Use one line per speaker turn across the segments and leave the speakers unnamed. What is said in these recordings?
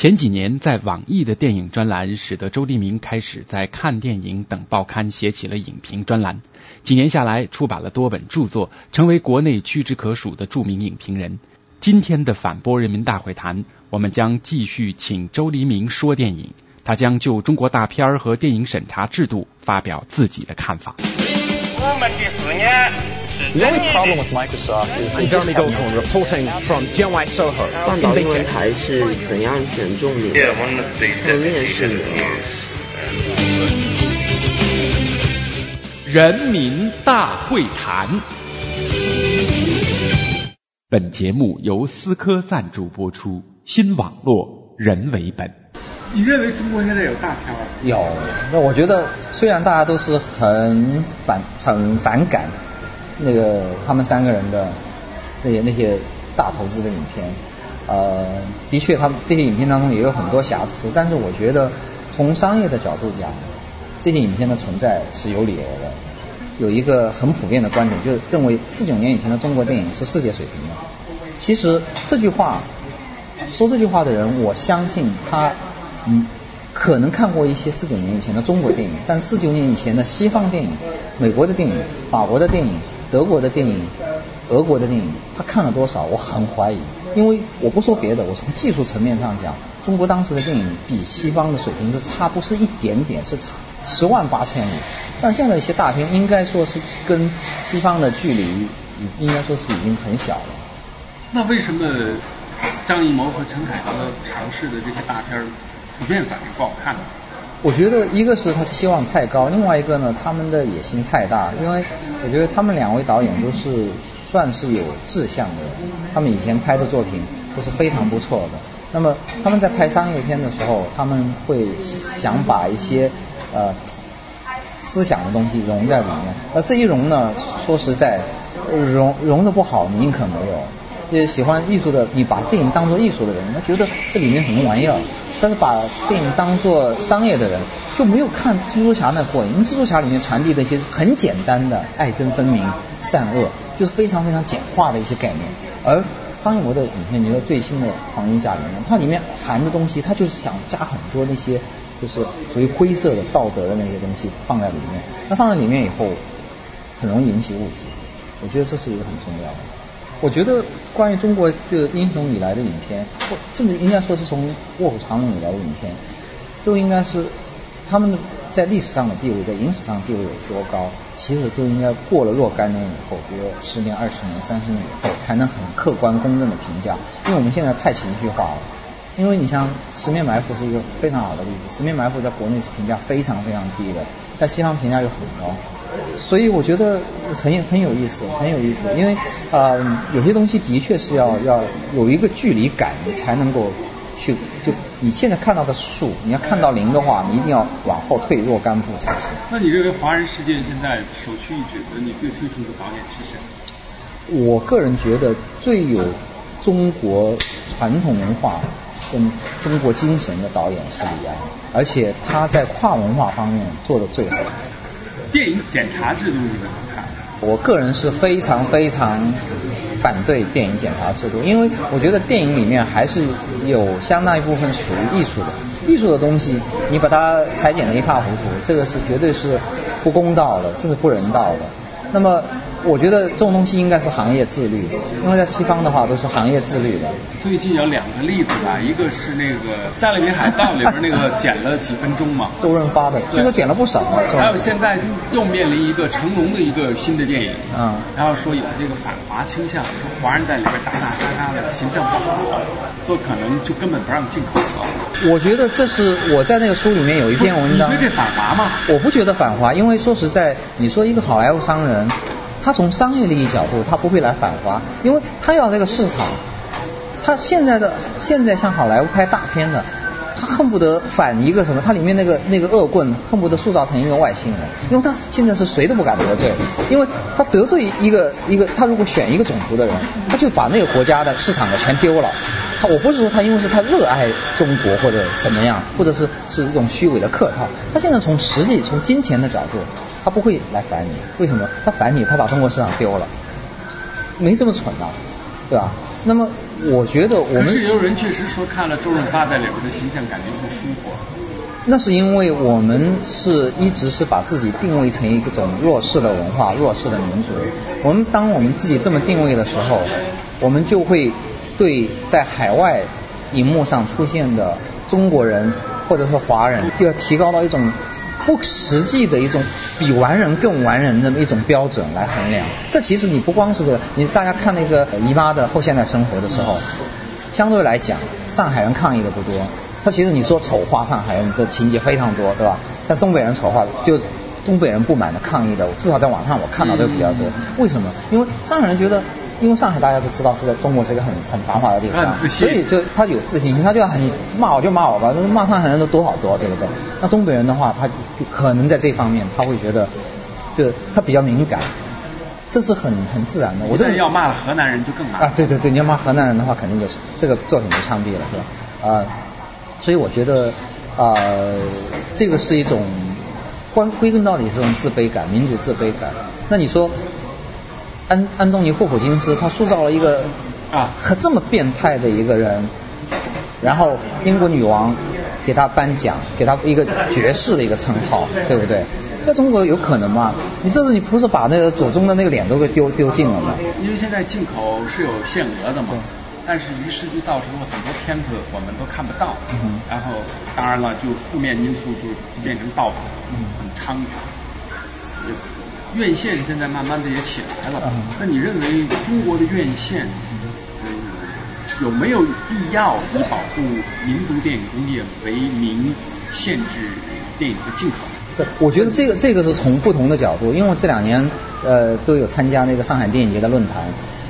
前几年，在网易的电影专栏，使得周黎明开始在看电影等报刊写起了影评专栏。几年下来，出版了多本著作，成为国内屈指可数的著名影评人。今天的反播人民大会谈，我们将继续请周黎明说电影，他将就中国大片和电影审查制度发表自己的看法。
我们第四年。
The only problem with Microsoft is they just have no reporting from Jianwai Soho
半岛英文台是怎样选中你的？和面试你
人民大会谈。本节目由思科赞助播出，新网络人为本。
你认为中国现在有大片吗？
有，那我觉得虽然大家都是很反很反感。那个他们三个人的那些那些大投资的影片，呃，的确，他们这些影片当中也有很多瑕疵，但是我觉得从商业的角度讲，这些影片的存在是有理由的。有一个很普遍的观点，就是认为四九年以前的中国电影是世界水平的。其实这句话说这句话的人，我相信他嗯可能看过一些四九年以前的中国电影，但四九年以前的西方电影、美国的电影、法国的电影。德国的电影、俄国的电影，他看了多少？我很怀疑，因为我不说别的，我从技术层面上讲，中国当时的电影比西方的水平是差不是一点点，是差十万八千里。但现在一些大片应该说是跟西方的距离，应该说是已经很小了。
那为什么张艺谋和陈凯歌尝试的这些大片普遍反应不好看呢？
我觉得一个是他期望太高，另外一个呢，他们的野心太大。因为我觉得他们两位导演都是算是有志向的，他们以前拍的作品都是非常不错的。那么他们在拍商业片的时候，他们会想把一些呃思想的东西融在里面。而这一融呢，说实在，融融的不好，宁可没有。也喜欢艺术的，你把电影当做艺术的人，他觉得这里面什么玩意儿？但是把电影当做商业的人，就没有看蜘蛛侠那过瘾。因为蜘蛛侠里面传递的一些很简单的爱憎分明、善恶，就是非常非常简化的一些概念。而张艺谋的影片，你说最新的《黄金甲》里面，它里面含的东西，它就是想加很多那些就是属于灰色的道德的那些东西放在里面。那放在里面以后，很容易引起误解。我觉得这是一个很重要的。我觉得关于中国的英雄以来的影片，或甚至应该说是从《卧虎藏龙》以来的影片，都应该是他们在历史上的地位，在影史上地位有多高，其实都应该过了若干年以后，比如十年、二十年、三十年以后，才能很客观公正的评价。因为我们现在太情绪化了。因为你像《十面埋伏》是一个非常好的例子，《十面埋伏》在国内是评价非常非常低的，在西方评价又很高。所以我觉得很很有意思，很有意思，因为啊有些东西的确是要要有一个距离感，你才能够去就你现在看到的树，你要看到零的话，你一定要往后退若干步才行。
那你认为华人世界现在首屈一指的你最推崇的导演是谁？
我个人觉得最有中国传统文化跟中国精神的导演是李安，而且他在跨文化方面做的最好。
电影检查制度你们怎么看？
我个人是非常非常反对电影检查制度，因为我觉得电影里面还是有相当一部分属于艺术的，艺术的东西你把它裁剪的一塌糊涂，这个是绝对是不公道的，甚至不人道的。那么。我觉得这种东西应该是行业自律，因为在西方的话都是行业自律的。
最近有两个例子吧，一个是那个《加勒比海盗》里边那个 剪了几分钟嘛，
周润发的，据说剪了不少。
还有现在又面临一个成龙的一个新的电影，
嗯，
然后说有这个反华倾向，说华人在里边打打杀杀的形象不好，说可能就根本不让进口了。
我觉得这是我在那个书里面有一篇文章。
你觉得这反华吗？
我不觉得反华，因为说实在，你说一个好莱坞商人。他从商业利益角度，他不会来反华，因为他要这个市场。他现在的现在像好莱坞拍大片的，他恨不得反一个什么？他里面那个那个恶棍，恨不得塑造成一个外星人，因为他现在是谁都不敢得罪，因为他得罪一个一个，他如果选一个种族的人，他就把那个国家的市场的全丢了。他我不是说他，因为是他热爱中国或者怎么样，或者是是一种虚伪的客套。他现在从实际从金钱的角度。他不会来烦你，为什么？他烦你，他把中国市场丢了，没这么蠢呐，对吧？那么我觉得我们
可是有人确实说看了周润发在里边的形象，感觉不舒服。
那是因为我们是一直是把自己定位成一种弱势的文化、弱势的民族。我们当我们自己这么定位的时候，我们就会对在海外荧幕上出现的中国人或者是华人，就要提高到一种不实际的一种比完人更完人的一种标准来衡量。这其实你不光是这个，你大家看那个姨妈的后现代生活的时候，相对来讲，上海人抗议的不多。他其实你说丑化上海人的情节非常多，对吧？但东北人丑化，就东北人不满的抗议的，至少在网上我看到的比较多。为什么？因为上海人觉得，因为上海大家都知道是在中国是一个很很繁华的地方，所以就他有自信心，他就要很骂我就骂我吧，骂上海人都多好多，对不对？那东北人的话，他就可能在这方面他会觉得，就他比较敏感，这是很很自然的。我这
要骂河南人就更骂
啊！对对对，你要骂河南人的话，肯定就是这个作品就枪毙了，是吧？啊。所以我觉得，呃，这个是一种关归根到底是一种自卑感，民族自卑感。那你说，安安东尼霍普金斯他塑造了一个
啊
和这么变态的一个人，然后英国女王给他颁奖，给他一个爵士的一个称号，对不对？在中国有可能吗？你这是你不是把那个祖宗的那个脸都给丢丢尽了吗？
因为现在进口是有限额的嘛。但是于是就造成了很多片子我们都看不到，然后当然了，就负面因素就变成盗版，很猖獗。院线现在慢慢的也起来了，那你认为中国的院线有没有必要以保护民族电影工业为名限制电影的进口？
对，我觉得这个这个是从不同的角度，因为这两年呃都有参加那个上海电影节的论坛。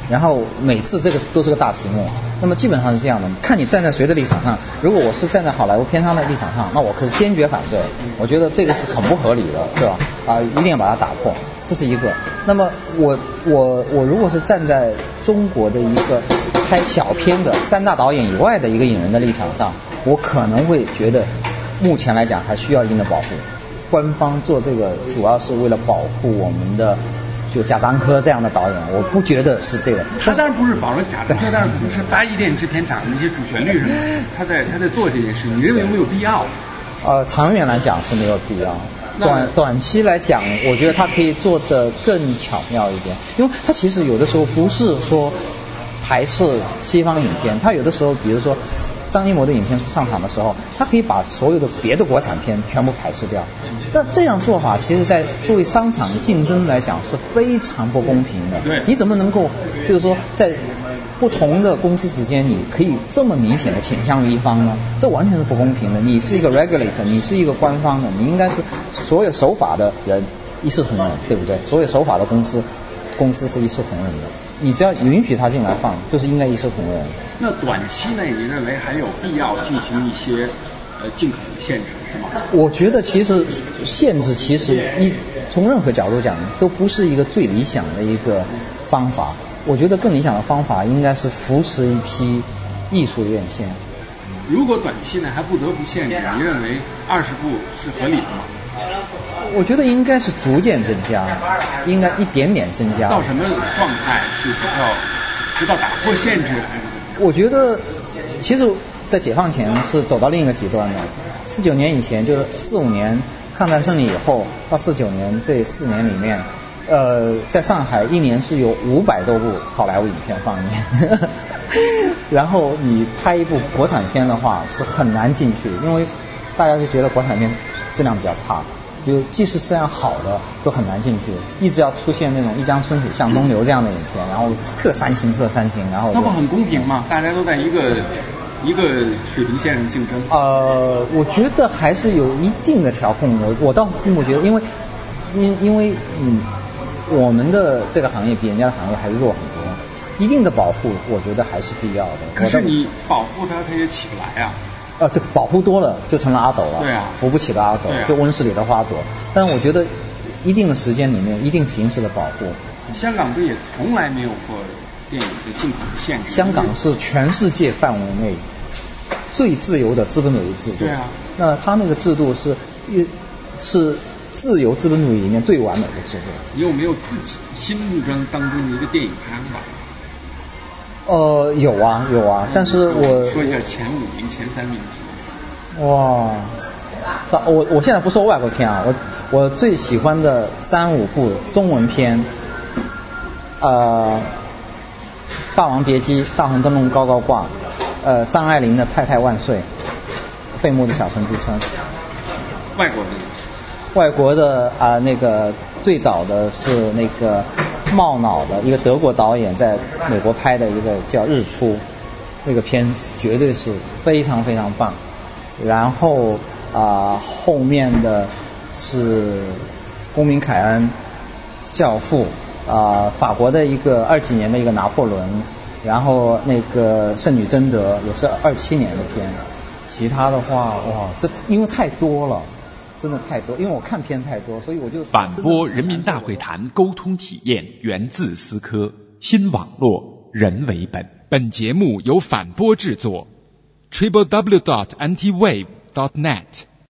然后每次这个都是个大题目，那么基本上是这样的，看你站在谁的立场上。如果我是站在好莱坞片商的立场上，那我可是坚决反对。我觉得这个是很不合理的，对吧？啊，一定要把它打破，这是一个。那么我我我如果是站在中国的一个拍小片的三大导演以外的一个影人的立场上，我可能会觉得目前来讲还需要一定的保护。官方做这个主要是为了保护我们的。就贾樟柯这样的导演，我不觉得是这个。
他当然不是保了贾樟柯，但是可能是八一电影制片厂的一些主旋律什么，他在他在做这件事，你认为有没有必要？
呃，长远来讲是没有必要，短短期来讲，我觉得它可以做得更巧妙一点，因为它其实有的时候不是说排斥西方影片，它有的时候比如说。张艺谋的影片上场的时候，它可以把所有的别的国产片全部排斥掉。那这样做法，其实在作为商场竞争来讲是非常不公平的。
对，
你怎么能够就是说在不同的公司之间，你可以这么明显的倾向于一方呢？这完全是不公平的。你是一个 regulator，你是一个官方的，你应该是所有守法的人一视同仁，对不对？所有守法的公司。公司是一视同仁的，你只要允许他进来放，就是应该一视同仁。
那短期内你认为还有必要进行一些呃进口的限制是吗？
我觉得其实限制其实一从任何角度讲都不是一个最理想的一个方法。我觉得更理想的方法应该是扶持一批艺术院线。
如果短期内还不得不限制，你认为二十部是合理的吗？
我觉得应该是逐渐增加，应该一点点增加。
到什么状态是要直到打破限制？
我觉得，其实，在解放前是走到另一个极端的。四九年以前，就是四五年抗战胜利以后到四九年这四年里面，呃，在上海一年是有五百多部好莱坞影片放映。然后你拍一部国产片的话是很难进去，因为大家就觉得国产片质量比较差。就即使质量好的都很难进去，一直要出现那种一江春水向东流这样的影片，然后特煽情特煽情，然后
那不很公平吗？大家都在一个一个水平线上竞争。
呃，我觉得还是有一定的调控，我我倒并不觉得，因为因因为嗯，我们的这个行业比人家的行业还是弱很多，一定的保护我觉得还是必要的。
可是你保护它，它也起不来啊。
呃，对，保护多了就成了阿斗了，
对啊，
扶不起的阿斗，就温室里的花朵。但我觉得，一定的时间里面，一定形式的保护。
香港不也从来没有过电影的进口限制？
香港是全世界范围内最自由的资本主义制度。
对啊。
那他那个制度是一是自由资本主义里面最完美的制度。
你有没有自己心目中当中的一个电影拍法？
呃，有啊有啊，但是我
说一下前五名、前三名。
哇，我我现在不说外国片啊，我我最喜欢的三五部中文片，呃，《霸王别姬》《大红灯笼高高挂》，呃，张爱玲的《太太万岁》，费穆的《小城之春》。
外国的。
外国的啊，那个最早的是那个冒脑的一个德国导演在美国拍的一个叫《日出》，那个片绝对是非常非常棒。然后啊，后面的是公民凯恩，教父啊，法国的一个二几年的一个拿破仑，然后那个圣女贞德也是二七年的片，其他的话哇，这因为太多了，真的太多，因为我看片太多，所以我就
反播人民大会谈沟通体验源自思科新网络人为本，本节目由反播制作。triple w dot antiwave dot net